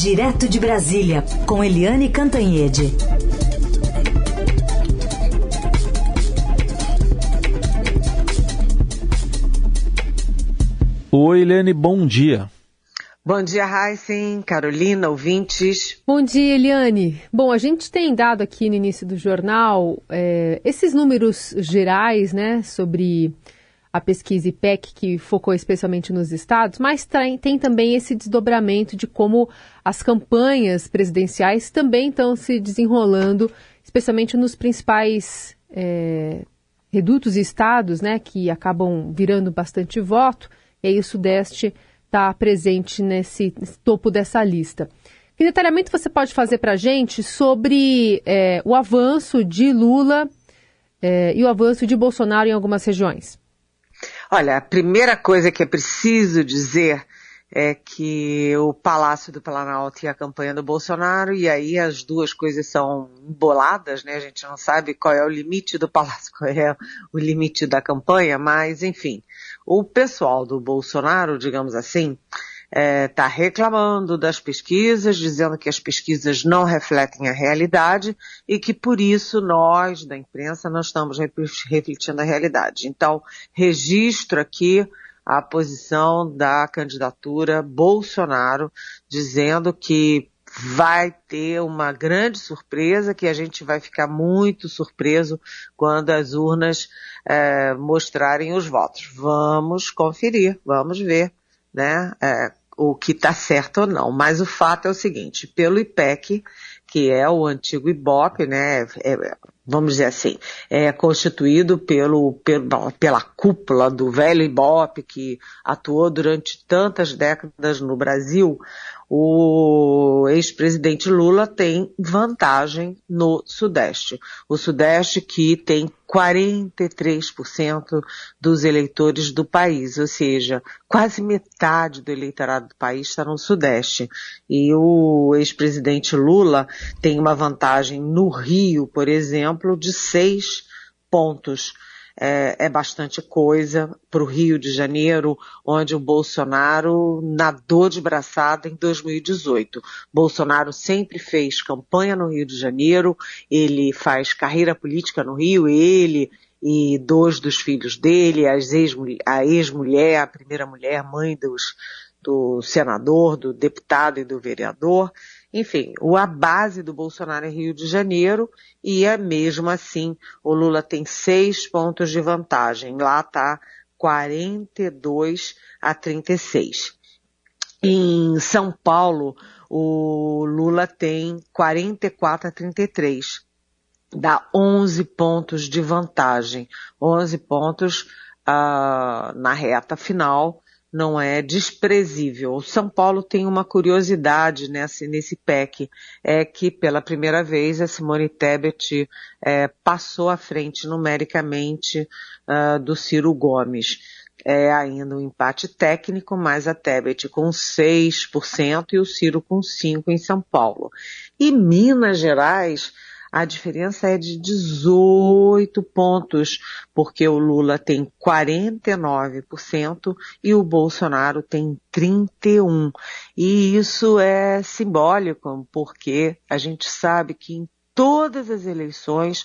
Direto de Brasília, com Eliane Cantanhede. Oi, Eliane, bom dia. Bom dia, Heisen, Carolina, ouvintes. Bom dia, Eliane. Bom, a gente tem dado aqui no início do jornal é, esses números gerais, né, sobre a pesquisa IPEC, que focou especialmente nos estados, mas tem, tem também esse desdobramento de como as campanhas presidenciais também estão se desenrolando, especialmente nos principais é, redutos e estados, né, que acabam virando bastante voto, e aí o Sudeste está presente nesse, nesse, topo dessa lista. Que detalhamento você pode fazer para a gente sobre é, o avanço de Lula é, e o avanço de Bolsonaro em algumas regiões? Olha, a primeira coisa que é preciso dizer é que o Palácio do Planalto e a campanha do Bolsonaro, e aí as duas coisas são emboladas, né? A gente não sabe qual é o limite do Palácio, qual é o limite da campanha, mas enfim, o pessoal do Bolsonaro, digamos assim, está é, tá reclamando das pesquisas, dizendo que as pesquisas não refletem a realidade e que por isso nós, da imprensa, não estamos refletindo a realidade. Então, registro aqui a posição da candidatura Bolsonaro, dizendo que vai ter uma grande surpresa, que a gente vai ficar muito surpreso quando as urnas é, mostrarem os votos. Vamos conferir, vamos ver, né, é, o que está certo ou não. Mas o fato é o seguinte, pelo IPEC, que é o antigo IBOP, né, é, vamos dizer assim, é constituído pelo, pelo, pela cúpula do velho IBOP, que atuou durante tantas décadas no Brasil, o ex-presidente Lula tem vantagem no Sudeste. O Sudeste que tem 43% dos eleitores do país, ou seja, quase metade do eleitorado do país está no Sudeste. E o ex-presidente Lula tem uma vantagem no Rio, por exemplo, de seis pontos é, é bastante coisa para o Rio de Janeiro, onde o Bolsonaro nadou de braçada em 2018. Bolsonaro sempre fez campanha no Rio de Janeiro, ele faz carreira política no Rio, ele e dois dos filhos dele, a ex-mulher, a primeira mulher, mãe dos, do senador, do deputado e do vereador. Enfim, a base do Bolsonaro é Rio de Janeiro e é mesmo assim o Lula tem seis pontos de vantagem. Lá está 42 a 36. Em São Paulo, o Lula tem 44 a 33. Dá 11 pontos de vantagem. 11 pontos uh, na reta final não é desprezível. O São Paulo tem uma curiosidade nesse, nesse PEC, é que pela primeira vez a Simone Tebet é, passou à frente numericamente uh, do Ciro Gomes. É ainda um empate técnico, mas a Tebet com 6% e o Ciro com 5% em São Paulo. E Minas Gerais, a diferença é de 18 pontos, porque o Lula tem 49% e o Bolsonaro tem 31%. E isso é simbólico, porque a gente sabe que em todas as eleições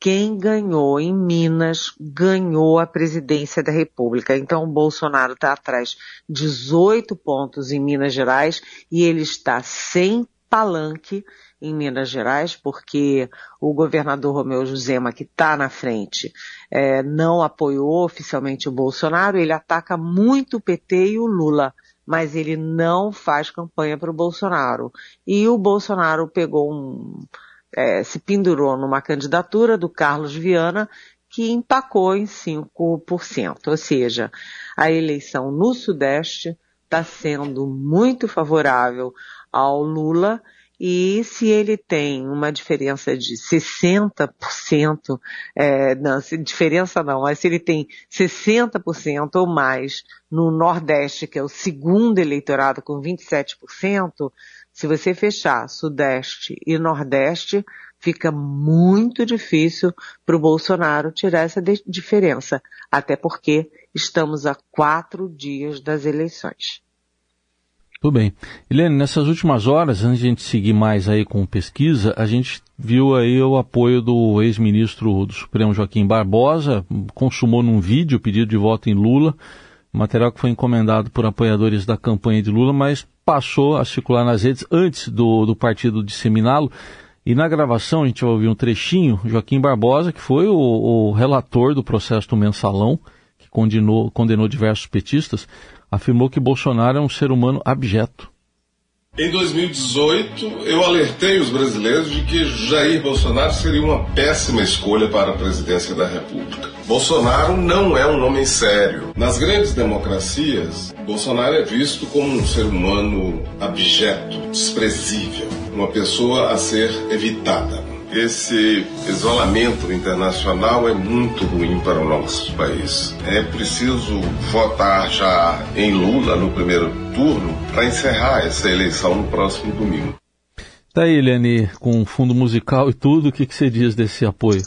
quem ganhou em Minas ganhou a presidência da República. Então o Bolsonaro está atrás 18 pontos em Minas Gerais e ele está sem palanque em Minas Gerais, porque o governador Romeu Josema, que está na frente, é, não apoiou oficialmente o Bolsonaro, ele ataca muito o PT e o Lula, mas ele não faz campanha para o Bolsonaro. E o Bolsonaro pegou um, é, se pendurou numa candidatura do Carlos Viana, que empacou em 5%. Ou seja, a eleição no Sudeste está sendo muito favorável ao Lula e se ele tem uma diferença de 60%, é, não, diferença não, mas se ele tem 60% ou mais no Nordeste, que é o segundo eleitorado com 27%, se você fechar Sudeste e Nordeste, fica muito difícil para o Bolsonaro tirar essa diferença, até porque estamos a quatro dias das eleições. Tudo bem. Helene, nessas últimas horas, antes de a gente seguir mais aí com pesquisa, a gente viu aí o apoio do ex-ministro do Supremo Joaquim Barbosa, consumou num vídeo o pedido de voto em Lula, material que foi encomendado por apoiadores da campanha de Lula, mas passou a circular nas redes antes do, do partido disseminá-lo. E na gravação a gente vai ouvir um trechinho, Joaquim Barbosa, que foi o, o relator do processo do mensalão, que condenou, condenou diversos petistas, afirmou que Bolsonaro é um ser humano abjeto. Em 2018, eu alertei os brasileiros de que Jair Bolsonaro seria uma péssima escolha para a presidência da República. Bolsonaro não é um homem sério. Nas grandes democracias, Bolsonaro é visto como um ser humano abjeto, desprezível, uma pessoa a ser evitada esse isolamento internacional é muito ruim para o nosso país. É preciso votar já em Lula no primeiro turno para encerrar essa eleição no próximo domingo. Tá aí, Eliane, com fundo musical e tudo, o que, que você diz desse apoio?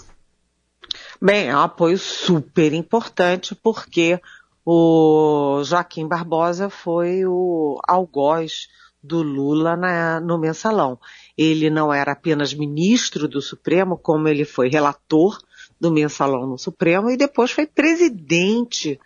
Bem, é um apoio super importante porque o Joaquim Barbosa foi o algoz do Lula na, no mensalão. Ele não era apenas ministro do Supremo, como ele foi relator do mensalão no Supremo e depois foi presidente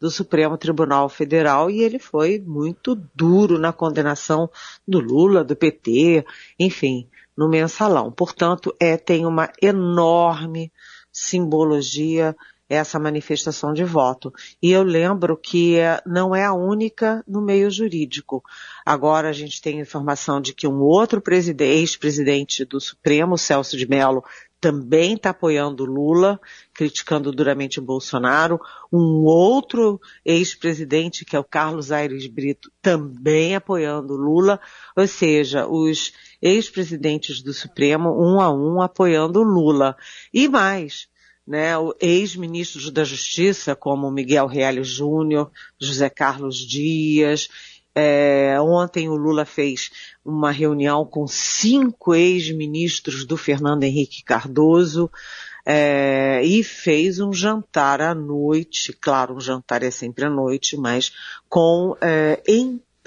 do Supremo Tribunal Federal e ele foi muito duro na condenação do Lula, do PT, enfim, no mensalão. Portanto, é, tem uma enorme simbologia essa manifestação de voto. E eu lembro que é, não é a única no meio jurídico. Agora a gente tem informação de que um outro ex-presidente do Supremo, Celso de Mello, também está apoiando Lula, criticando duramente o Bolsonaro. Um outro ex-presidente, que é o Carlos Aires Brito, também apoiando Lula. Ou seja, os ex-presidentes do Supremo, um a um, apoiando Lula. E mais, né, ex-ministros da Justiça, como Miguel Reale Júnior, José Carlos Dias. É, ontem o Lula fez uma reunião com cinco ex-ministros do Fernando Henrique Cardoso é, e fez um jantar à noite, claro, um jantar é sempre à noite, mas com é,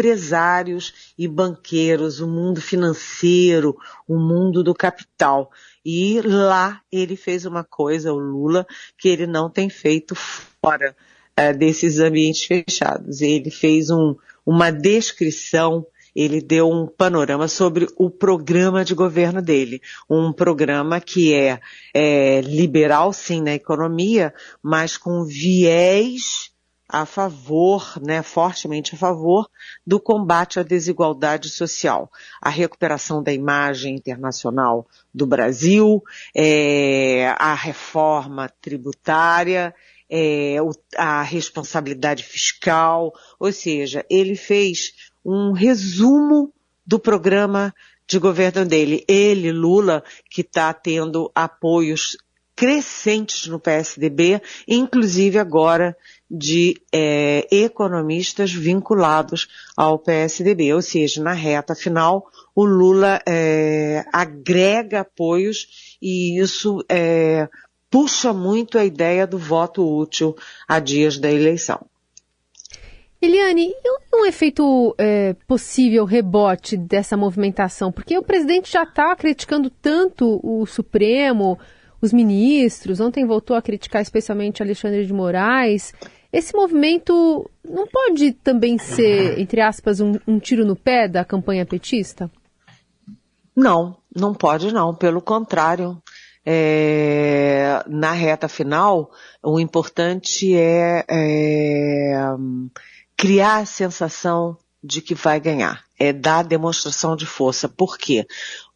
empresários e banqueiros, o mundo financeiro, o mundo do capital. E lá ele fez uma coisa, o Lula, que ele não tem feito fora é, desses ambientes fechados. Ele fez um, uma descrição ele deu um panorama sobre o programa de governo dele. Um programa que é, é, liberal, sim, na economia, mas com viés a favor, né, fortemente a favor do combate à desigualdade social, a recuperação da imagem internacional do Brasil, é, a reforma tributária, é, a responsabilidade fiscal, ou seja, ele fez um resumo do programa de governo dele. Ele, Lula, que está tendo apoios crescentes no PSDB, inclusive agora de é, economistas vinculados ao PSDB. Ou seja, na reta final, o Lula é, agrega apoios e isso é, puxa muito a ideia do voto útil a dias da eleição. Eliane, e um efeito é, possível rebote dessa movimentação? Porque o presidente já está criticando tanto o Supremo, os ministros, ontem voltou a criticar especialmente Alexandre de Moraes. Esse movimento não pode também ser, entre aspas, um, um tiro no pé da campanha petista? Não, não pode não. Pelo contrário, é, na reta final, o importante é, é, criar a sensação de que vai ganhar. É dar demonstração de força. Por quê?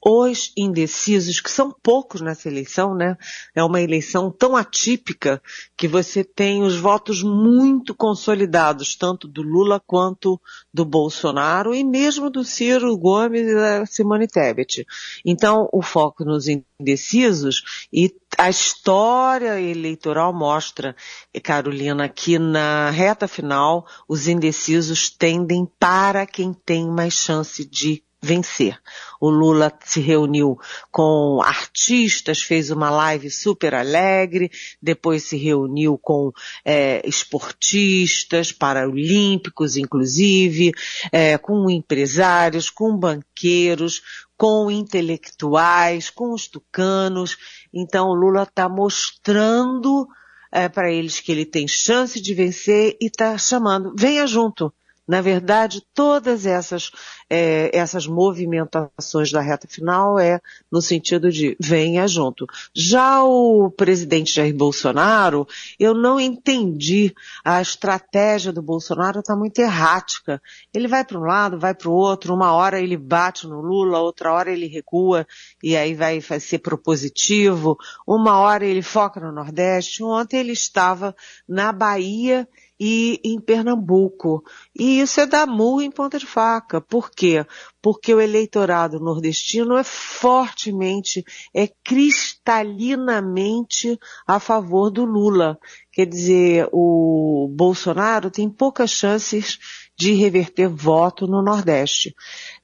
Os indecisos, que são poucos nessa eleição, né? É uma eleição tão atípica que você tem os votos muito consolidados, tanto do Lula quanto do Bolsonaro e mesmo do Ciro Gomes e da Simone Tebet. Então, o foco nos indecisos e a história eleitoral mostra, Carolina, que na reta final os indecisos tendem para quem tem mais chance de vencer. O Lula se reuniu com artistas, fez uma live super alegre, depois se reuniu com é, esportistas, paraolímpicos inclusive, é, com empresários, com banqueiros, com intelectuais, com os tucanos. Então o Lula está mostrando é, para eles que ele tem chance de vencer e está chamando, venha junto. Na verdade, todas essas, é, essas movimentações da reta final é no sentido de venha junto. Já o presidente Jair Bolsonaro, eu não entendi. A estratégia do Bolsonaro está muito errática. Ele vai para um lado, vai para o outro, uma hora ele bate no Lula, outra hora ele recua e aí vai, vai ser propositivo, uma hora ele foca no Nordeste. Ontem ele estava na Bahia e em Pernambuco. E isso é dar murro em ponta de faca. Por quê? Porque o eleitorado nordestino é fortemente, é cristalinamente a favor do Lula. Quer dizer, o Bolsonaro tem poucas chances de reverter voto no Nordeste.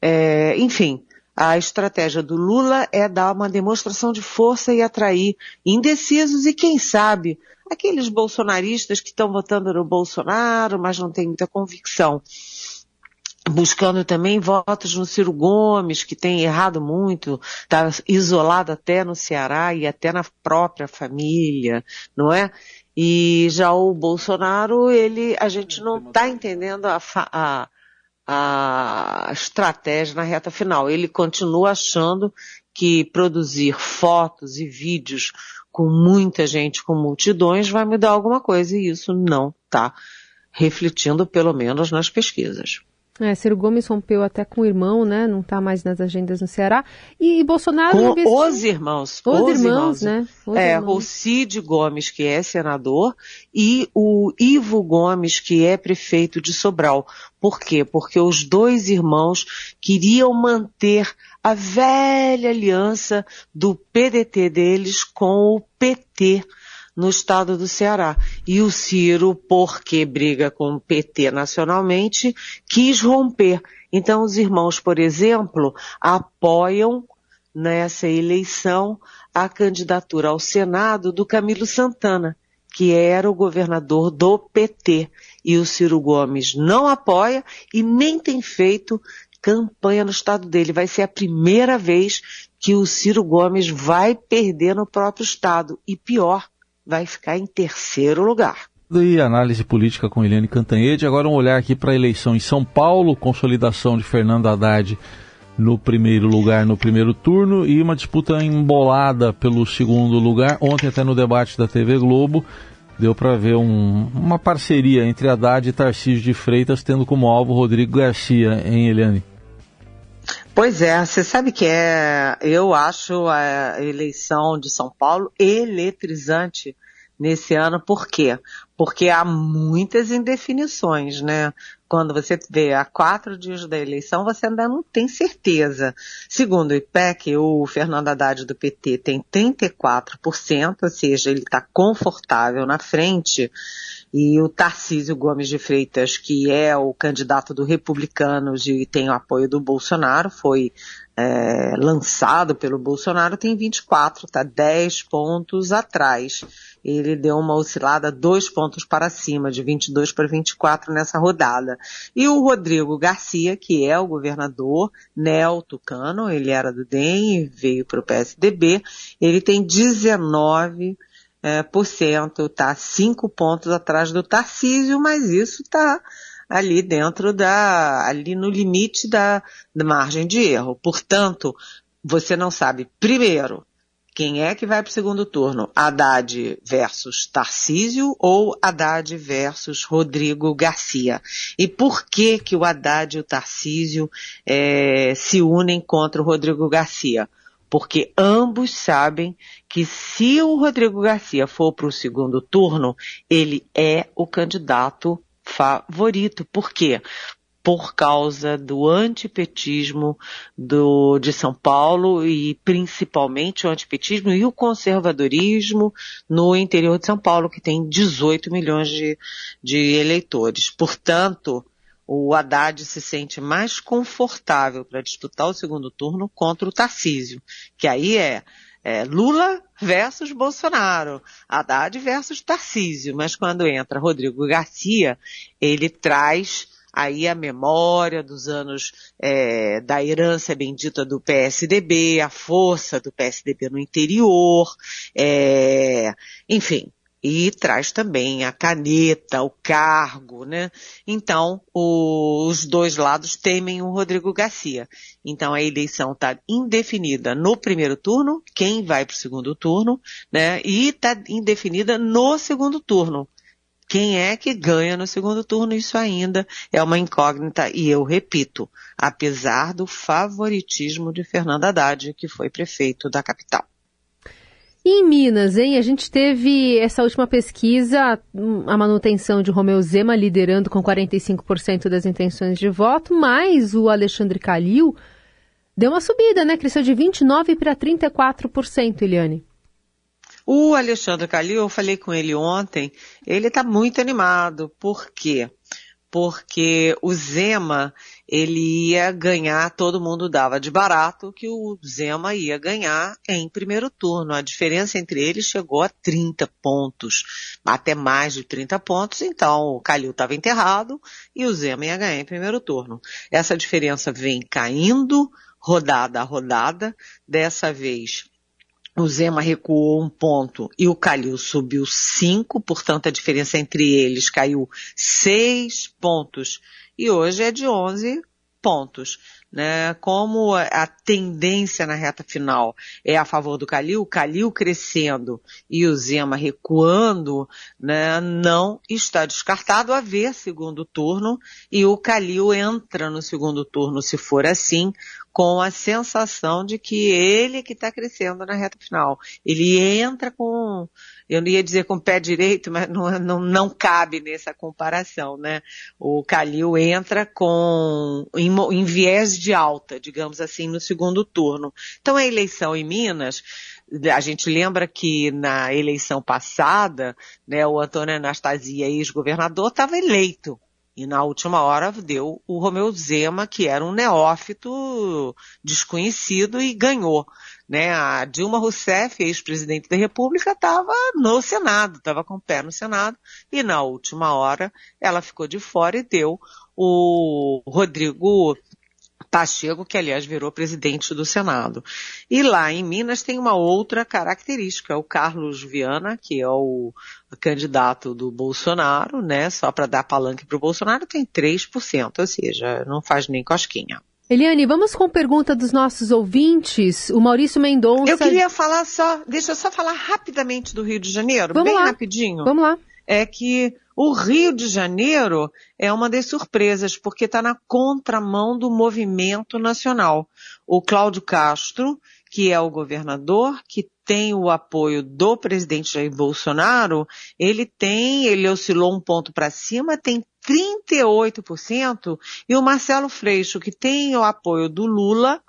É, enfim, a estratégia do Lula é dar uma demonstração de força e atrair indecisos e, quem sabe, aqueles bolsonaristas que estão votando no Bolsonaro, mas não têm muita convicção. Buscando também votos no Ciro Gomes, que tem errado muito, está isolado até no Ceará e até na própria família, não é? E já o Bolsonaro, ele, a gente não está entendendo a, a, a estratégia na reta final. Ele continua achando que produzir fotos e vídeos com muita gente, com multidões, vai mudar alguma coisa e isso não está refletindo, pelo menos nas pesquisas. É, Ciro Gomes rompeu até com o irmão, né? Não está mais nas agendas no Ceará. E, e Bolsonaro com investiu... os irmãos. Os, os irmãos, irmãos, né? Os é, irmãos. o Cid Gomes, que é senador, e o Ivo Gomes, que é prefeito de Sobral. Por quê? Porque os dois irmãos queriam manter a velha aliança do PDT deles com o PT no estado do Ceará. E o Ciro, porque briga com o PT nacionalmente, quis romper. Então os irmãos, por exemplo, apoiam nessa eleição a candidatura ao Senado do Camilo Santana, que era o governador do PT. E o Ciro Gomes não apoia e nem tem feito campanha no estado dele. Vai ser a primeira vez que o Ciro Gomes vai perder no próprio estado. E pior, vai ficar em terceiro lugar. E análise política com Eliane Cantanhede. Agora um olhar aqui para a eleição em São Paulo, consolidação de Fernando Haddad no primeiro lugar no primeiro turno e uma disputa embolada pelo segundo lugar. Ontem até no debate da TV Globo deu para ver um, uma parceria entre Haddad e Tarcísio de Freitas, tendo como alvo Rodrigo Garcia, em Eliane? Pois é, você sabe que é, eu acho a eleição de São Paulo eletrizante nesse ano, por quê? Porque há muitas indefinições, né? Quando você vê a quatro dias da eleição, você ainda não tem certeza. Segundo o IPEC, o Fernando Haddad do PT tem 34%, ou seja, ele está confortável na frente, e o Tarcísio Gomes de Freitas, que é o candidato do Republicanos e tem o apoio do Bolsonaro, foi é, lançado pelo Bolsonaro, tem 24, está 10 pontos atrás. Ele deu uma oscilada dois pontos para cima, de 22 para 24 nessa rodada. E o Rodrigo Garcia, que é o governador neo-tucano, ele era do DEM e veio para o PSDB, ele tem 19 é, por cento, tá cinco pontos atrás do Tarcísio, mas isso está ali dentro da, ali no limite da, da margem de erro. Portanto, você não sabe, primeiro, quem é que vai para o segundo turno? Haddad versus Tarcísio ou Haddad versus Rodrigo Garcia? E por que que o Haddad e o Tarcísio é, se unem contra o Rodrigo Garcia? Porque ambos sabem que se o Rodrigo Garcia for para o segundo turno, ele é o candidato favorito. Por quê? Por causa do antipetismo do, de São Paulo e principalmente o antipetismo e o conservadorismo no interior de São Paulo, que tem 18 milhões de, de eleitores. Portanto, o Haddad se sente mais confortável para disputar o segundo turno contra o Tarcísio, que aí é, é, Lula versus Bolsonaro, Haddad versus Tarcísio, mas quando entra Rodrigo Garcia, ele traz aí a memória dos anos é, da herança bendita do PSDB, a força do PSDB no interior, é, enfim, e traz também a caneta, o cargo, né? Então, o, os dois lados temem o Rodrigo Garcia. Então, a eleição está indefinida no primeiro turno, quem vai para o segundo turno, né? E está indefinida no segundo turno. Quem é que ganha no segundo turno? Isso ainda é uma incógnita e eu repito, apesar do favoritismo de Fernando Haddad, que foi prefeito da capital. E em Minas, hein? A gente teve essa última pesquisa, a manutenção de Romeu Zema liderando com 45% das intenções de voto, mas o Alexandre Calil deu uma subida, né? Cresceu de 29% para 34%, Eliane. O Alexandre Calil, eu falei com ele ontem, ele está muito animado. Por quê? Porque o Zema, ele ia ganhar, todo mundo dava de barato que o Zema ia ganhar em primeiro turno. A diferença entre eles chegou a 30 pontos, até mais de 30 pontos, então o Calil estava enterrado e o Zema ia ganhar em primeiro turno. Essa diferença vem caindo rodada a rodada, dessa vez o Zema recuou um ponto e o Calil subiu cinco, portanto a diferença entre eles caiu seis pontos e hoje é de 11 pontos. Né? Como a tendência na reta final é a favor do Calil, o Calil crescendo e o Zema recuando, né? não está descartado haver segundo turno e o Calil entra no segundo turno, se for assim, com a sensação de que ele que está crescendo na reta final. Ele entra com, eu não ia dizer com o pé direito, mas não, não, não cabe nessa comparação, né? O Calil entra com, em, em viés de alta, digamos assim, no segundo turno. Então a eleição em Minas, a gente lembra que na eleição passada, né, o Antônio Anastasia, ex-governador, estava eleito e na última hora deu o Romeu Zema, que era um neófito desconhecido e ganhou. Né? A Dilma Rousseff, ex-presidente da República, estava no Senado, estava com o pé no Senado, e na última hora ela ficou de fora e deu o Rodrigo Pacheco, que aliás virou presidente do Senado. E lá em Minas tem uma outra característica, o Carlos Viana, que é o candidato do Bolsonaro, né, só para dar palanque para o Bolsonaro, tem 3%, ou seja, não faz nem cosquinha. Eliane, vamos com pergunta dos nossos ouvintes. O Maurício Mendonça. Eu queria falar só, deixa eu só falar rapidamente do Rio de Janeiro, vamos bem lá. rapidinho. Vamos lá. É que o Rio de Janeiro é uma das surpresas, porque está na contramão do movimento nacional. O Cláudio Castro, que é o governador, que tem o apoio do presidente Jair Bolsonaro, ele tem, ele oscilou um ponto para cima, tem 38%, e o Marcelo Freixo, que tem o apoio do Lula,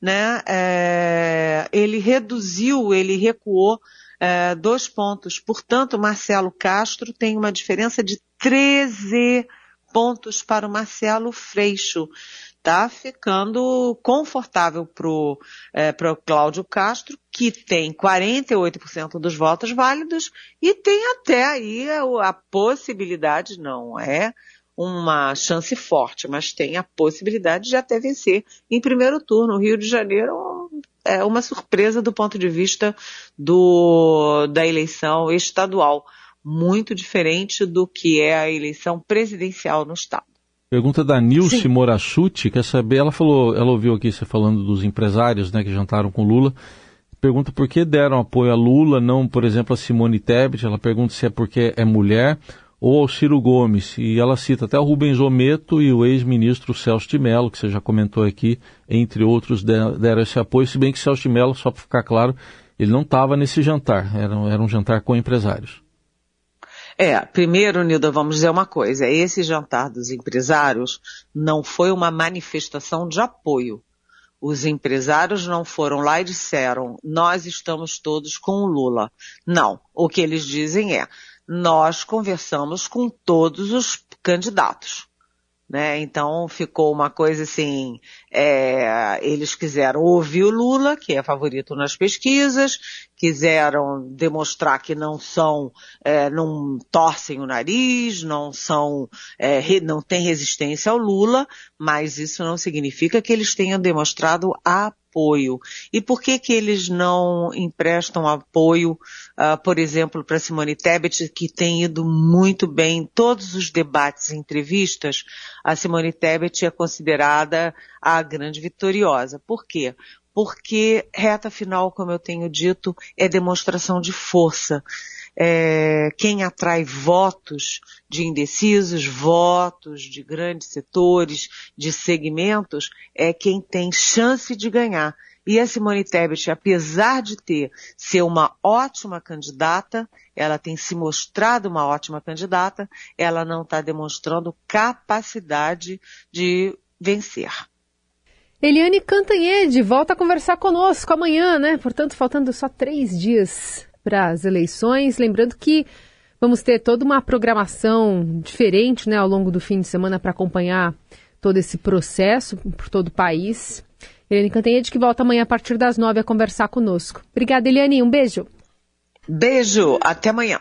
né, é, ele reduziu, ele recuou é, dois pontos. Portanto, Marcelo Castro tem uma diferença de 13 pontos para o Marcelo Freixo. Tá ficando confortável pro, é, pro Cláudio Castro, que tem 48% dos votos válidos e tem até aí a, a possibilidade, não é uma chance forte, mas tem a possibilidade de até vencer em primeiro turno. O Rio de Janeiro é uma surpresa do ponto de vista do, da eleição estadual, muito diferente do que é a eleição presidencial no estado. Pergunta da Nilce Morachuti, quer saber, ela falou, ela ouviu aqui você falando dos empresários, né, que jantaram com Lula. Pergunta por que deram apoio a Lula, não, por exemplo, a Simone Tebet. Ela pergunta se é porque é mulher ou ao Ciro Gomes. E ela cita até o Rubens Ometo e o ex-ministro Celso de Mello, que você já comentou aqui, entre outros, deram esse apoio, se bem que Celso de Mello, só para ficar claro, ele não estava nesse jantar, era, era um jantar com empresários. É, primeiro, Nilda, vamos dizer uma coisa, esse jantar dos empresários não foi uma manifestação de apoio. Os empresários não foram lá e disseram, nós estamos todos com o Lula. Não, o que eles dizem é, nós conversamos com todos os candidatos. né? Então ficou uma coisa assim, é, eles quiseram ouvir o Lula, que é favorito nas pesquisas, quiseram demonstrar que não são, é, não torcem o nariz, não são, é, não têm resistência ao Lula, mas isso não significa que eles tenham demonstrado a apoio. E por que que eles não emprestam apoio, uh, por exemplo, para Simone Tebet, que tem ido muito bem em todos os debates e entrevistas? A Simone Tebet é considerada a grande vitoriosa. Por quê? Porque reta final, como eu tenho dito, é demonstração de força é, quem atrai votos de indecisos, votos de grandes setores, de segmentos, é quem tem chance de ganhar. E a Simone Tebet, apesar de ter ser uma ótima candidata, ela tem se mostrado uma ótima candidata, ela não está demonstrando capacidade de vencer. Eliane Cantanhede volta a conversar conosco amanhã, né? Portanto, faltando só três dias para as eleições. Lembrando que vamos ter toda uma programação diferente né, ao longo do fim de semana para acompanhar todo esse processo por todo o país. Eliane Cantanhede que volta amanhã a partir das nove a conversar conosco. Obrigada, Eliane. Um beijo. Beijo. Até amanhã.